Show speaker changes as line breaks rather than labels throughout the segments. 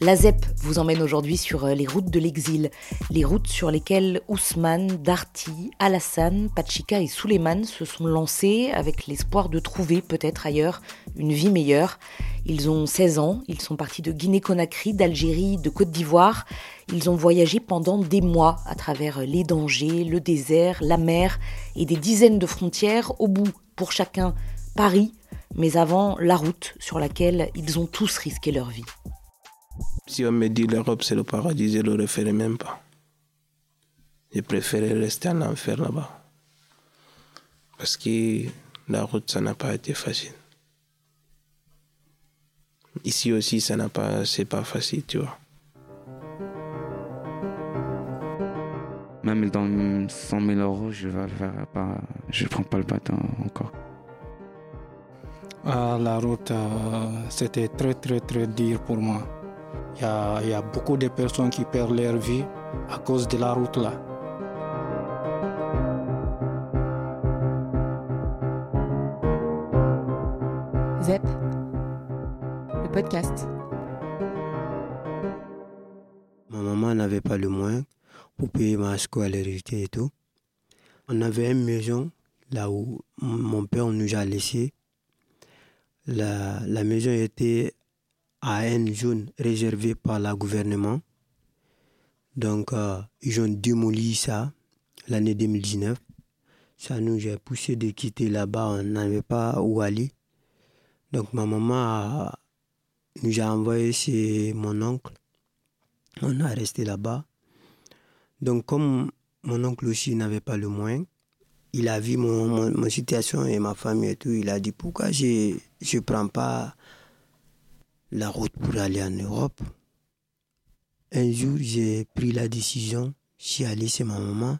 La ZEP vous emmène aujourd'hui sur euh, les routes de l'exil, les routes sur lesquelles Ousmane, Darty, Alassane, Pachika et Suleiman se sont lancés avec l'espoir de trouver peut-être ailleurs une vie meilleure. Ils ont 16 ans, ils sont partis de Guinée-Conakry, d'Algérie, de Côte d'Ivoire. Ils ont voyagé pendant des mois à travers les dangers, le désert, la mer et des dizaines de frontières, au bout, pour chacun, Paris, mais avant la route sur laquelle ils ont tous risqué leur vie.
Si on me dit l'Europe c'est le paradis, je ne le referai même pas. Je préférais rester en enfer là-bas. Parce que la route, ça n'a pas été facile. Ici aussi, ça n'a pas, c'est pas facile, tu vois.
Même dans 100 000 euros, je vais faire pas, je prends pas le bâton encore.
Ah, la route, euh, c'était très très très dur pour moi. Il y, a, beaucoup de personnes qui perdent leur vie à cause de la route là.
ZEP, le podcast.
Ma maman n'avait pas le moyen pour payer ma scolarité et tout. On avait une maison là où mon père nous a laissé. La, la maison était à une zone réservée par le gouvernement. Donc, euh, ils ont démoli ça l'année 2019. Ça nous a poussé de quitter là-bas, on n'avait pas où aller. Donc, ma maman nous a envoyé chez mon oncle. On a resté là-bas. Donc, comme mon oncle aussi n'avait pas le moyen, il a vu mon, mon, situation et ma famille et tout. Il a dit pourquoi je ne prends pas la route pour aller en Europe. Un jour, j'ai pris la décision, je suis allé chez ma maman.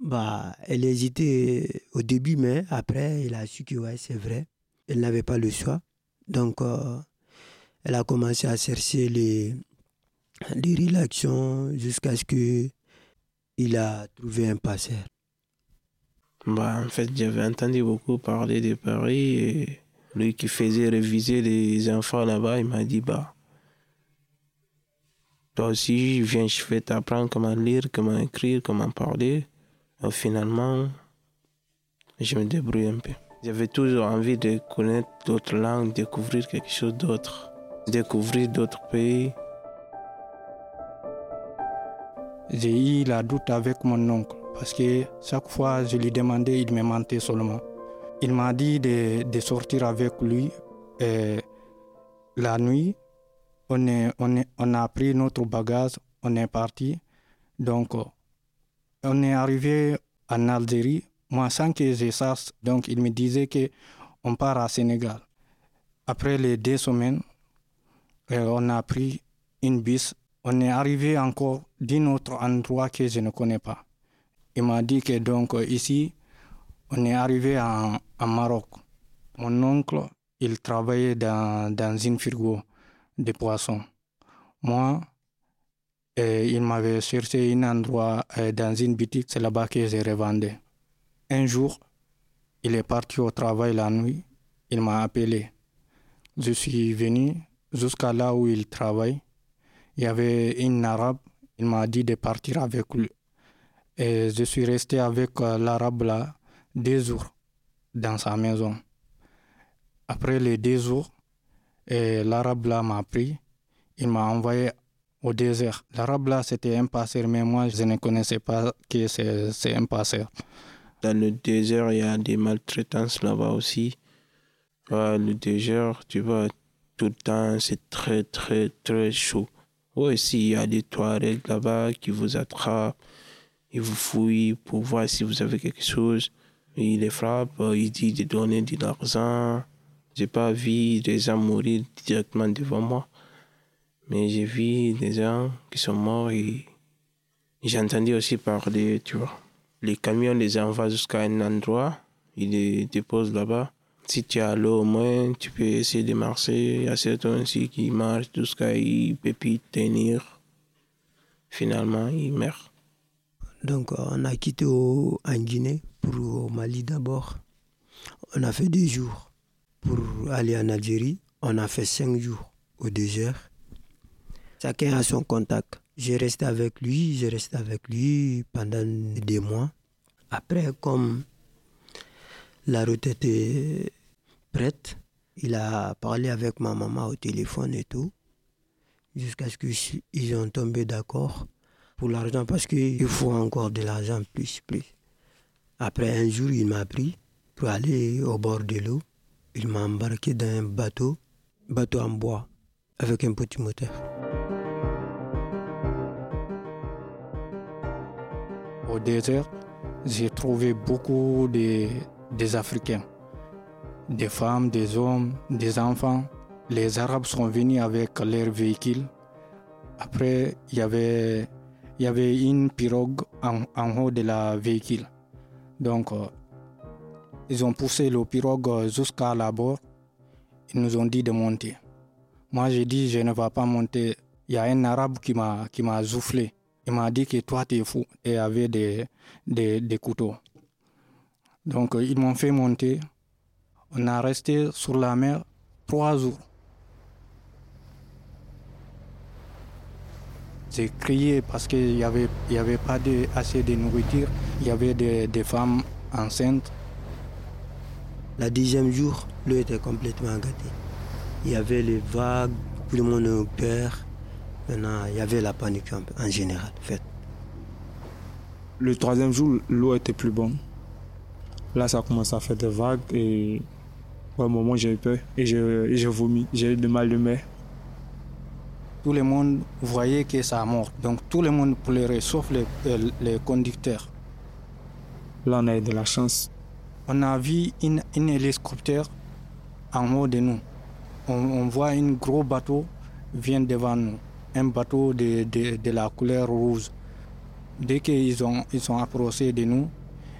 Bah, elle hésitait au début, mais après, elle a su que ouais, c'est vrai. Elle n'avait pas le choix. Donc, euh, elle a commencé à chercher les, les relations jusqu'à ce que il a trouvé un passeur.
Bah, en fait, j'avais entendu beaucoup parler de Paris et lui qui faisait réviser les enfants là-bas, il m'a dit, bah, toi aussi, viens, je vais t'apprendre comment lire, comment écrire, comment parler. Et finalement, je me débrouille un peu. J'avais toujours envie de connaître d'autres langues, découvrir quelque chose d'autre, découvrir d'autres pays.
J'ai eu la doute avec mon oncle parce que chaque fois je lui demandais, il me mentait seulement. Il m'a dit de, sortir avec lui. Et la nuit, on, a pris notre bagage, on est parti. Donc, on est arrivé en Algérie. Moi, sans que je sache, donc il me disait que on part à Sénégal. Après les deux semaines, on a pris une bus. On est arrivé encore d'un autre endroit que je ne connais pas. Il m'a dit que donc ici, on est arrivé en, Maroc. Mon oncle, il travaillait dans, dans une frigo de poissons. Moi, eh, il m'avait cherché un endroit eh, dans une boutique, c'est là-bas que je revendais. Un jour, il est parti au travail la nuit, il m'a appelé. Je suis venu jusqu'à là où il travaille. Il y avait un arabe, il m'a dit de partir avec lui. Et je suis resté avec euh, l'arabe là deux jours dans sa maison. Après les deux jours, l'arabe là m'a pris, il m'a envoyé au désert. L'arabe là c'était un passeur, mais moi je ne connaissais pas que c'est un passeur.
Dans le désert, il y a des maltraitances là-bas aussi. le désert, tu vois, tout le temps, c'est très, très, très chaud. Oui, il y a des toilettes là-bas qui vous attrapent, ils vous fouillent pour voir si vous avez quelque chose. Il les frappe, euh, il dit de donner de l'argent. J'ai pas vu des gens mourir directement devant moi. Mais j'ai vu des gens qui sont morts et j'ai entendu aussi parler, tu vois. Les camions les envoient jusqu'à un endroit, ils les déposent là-bas. Si tu as l'eau au moins, tu peux essayer de marcher. Il y a certains aussi qui marchent jusqu'à ils peuvent tenir. Finalement, ils meurent.
Donc, on a quitté en Guinée pour au Mali d'abord. On a fait deux jours. Pour aller en Algérie, on a fait cinq jours au désert. Chacun a son contact. J'ai resté avec lui, j'ai resté avec lui pendant des mois. Après, comme la route était prête, il a parlé avec ma maman au téléphone et tout, jusqu'à ce qu'ils ont tombé d'accord pour l'argent parce qu'il faut encore de l'argent plus, plus. Après un jour, il m'a pris pour aller au bord de l'eau. Il m'a embarqué dans un bateau, bateau en bois, avec un petit moteur.
Au désert, j'ai trouvé beaucoup de, des Africains, des femmes, des hommes, des enfants. Les Arabes sont venus avec leurs véhicules. Après, il y avait, il y avait une pirogue en, en haut de la véhicule. Donc, euh, ils ont poussé le pirogue jusqu'à la bord. Ils nous ont dit de monter. Moi, j'ai dit, je ne vais pas monter. Il y a un arabe qui m'a, qui m'a soufflé. Il m'a dit que toi, tu es fou. Et avait des, des, des couteaux. Donc, ils m'ont fait monter. On a resté sur la mer trois jours. J'ai crié parce qu'il n'y avait, il y avait pas de, assez de nourriture. Il y avait des, des femmes enceintes.
La dixième jour, l'eau était complètement gâtée. Il y avait les vagues, tout le monde a peur. Maintenant, il y avait la panique en général. En fait.
Le troisième jour, l'eau était plus bonne. Là, ça commence à faire des vagues et un moment, j'ai eu peur et j'ai vomi. J'ai eu de mal de mer.
Tout le monde voyait que ça a mort. Donc tout le monde pleurait, sauf les, les conducteurs.
Là, on a eu de la chance.
On a vu une, une hélicoptère en haut de nous. On, on voit un gros bateau vient devant nous. Un bateau de, de, de la couleur rouge. Dès qu'ils ont, ils sont approchés de nous,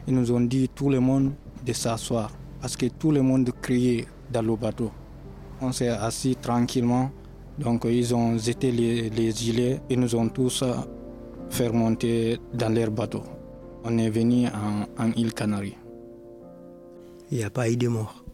ils nous ont dit tout le monde de s'asseoir parce que tout le monde criait dans le bateau. On s'est assis tranquillement. Donc ils ont jeté les, les gilets et nous ont tous fait monter dans leur bateau. On est venu en, en île Canaries.
Il n'y a pas eu de mort.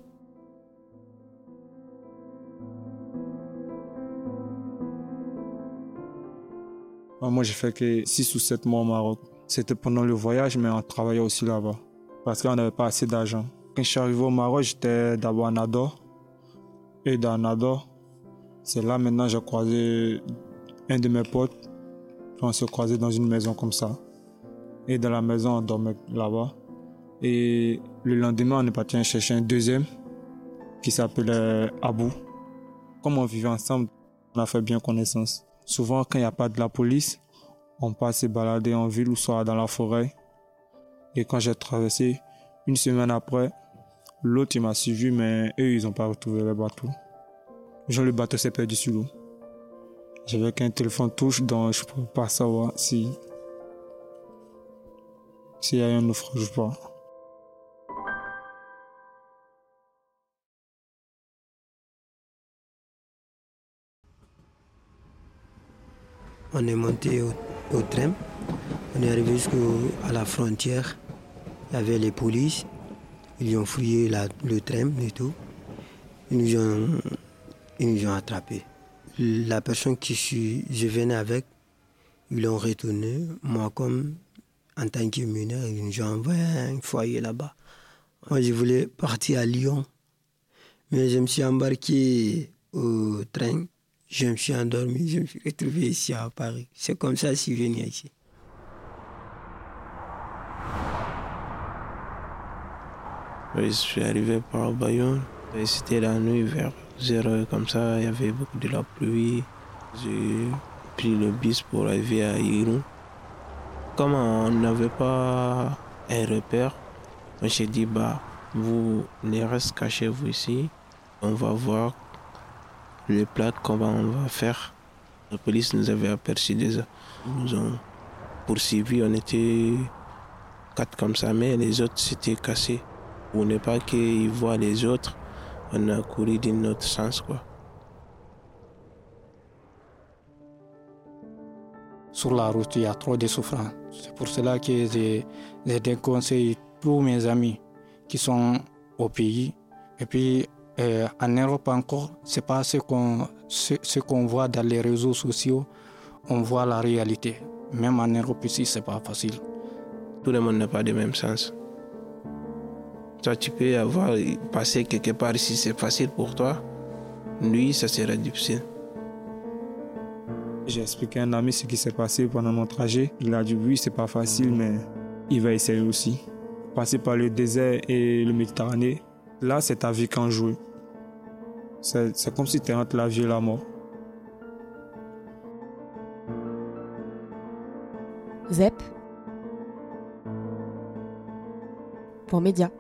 Moi, j'ai fait que 6 ou 7 mois au Maroc. C'était pendant le voyage, mais on travaillait aussi là-bas. Parce qu'on n'avait pas assez d'argent. Quand je suis arrivé au Maroc, j'étais d'abord à Nador. Et dans Nador, c'est là maintenant j'ai croisé un de mes potes. On s'est croisé dans une maison comme ça. Et dans la maison, on dormait là-bas. Et le lendemain, on est parti chercher un deuxième qui s'appelait Abou. Comme on vivait ensemble, on a fait bien connaissance. Souvent, quand il n'y a pas de la police, on passe se balader en ville ou soit dans la forêt. Et quand j'ai traversé, une semaine après, l'autre m'a suivi, mais eux, ils n'ont pas retrouvé le bateau. Genre, le bateau s'est perdu sur l'eau. J'avais qu'un téléphone touche, donc je ne peux pas savoir si s'il y a un naufrage ou pas.
On est monté au, au train. On est arrivé jusqu'à la frontière. Il y avait les polices. Ils ont fouillé le train et tout. Ils nous ont, ils nous ont attrapés. La personne qui suis, je venais avec, ils l'ont retourné. Moi, comme en tant que mineur, ils nous ont envoyé un foyer là-bas. Moi, je voulais partir à Lyon. Mais je me suis embarqué au train. Je me suis endormi, je me suis retrouvé ici à Paris. C'est comme ça que je suis venu ici.
Je suis arrivé par Bayonne. C'était la nuit vers 0 heure comme ça, il y avait beaucoup de la pluie. J'ai pris le bus pour arriver à Irun. Comme on n'avait pas un repère, s'est dit, bah, vous ne restez cachez vous ici. On va voir le plat, comment on va faire. La police nous avait aperçus déjà. Ils nous ont poursuivis, on était quatre comme ça, mais les autres s'étaient cassés. Pour ne pas qu'ils voient les autres, on a couru d'un autre sens, quoi.
Sur la route, il y a trop de souffrance. C'est pour cela que j'ai j'ai déconseillé tous mes amis qui sont au pays. Et puis, Et en Europe encore, c'est pas ce qu'on ce, ce qu'on voit dans les réseaux sociaux, on voit la réalité. Même en Europe ici, c'est pas facile.
Tout le monde n'a pas le même sens. Toi, tu peux avoir passé quelque part ici, c'est facile pour toi. Lui, ça sera difficile.
J'ai expliqué à un ami ce qui s'est passé pendant mon trajet. Il a dit oui, c'est pas facile, mais il va essayer aussi. Passer par le désert et le Méditerranée, là, c'est ta vie qu'en jouer. C'est c'est comme si tu es entre la vie et la mort.
ZEP. Pour Média.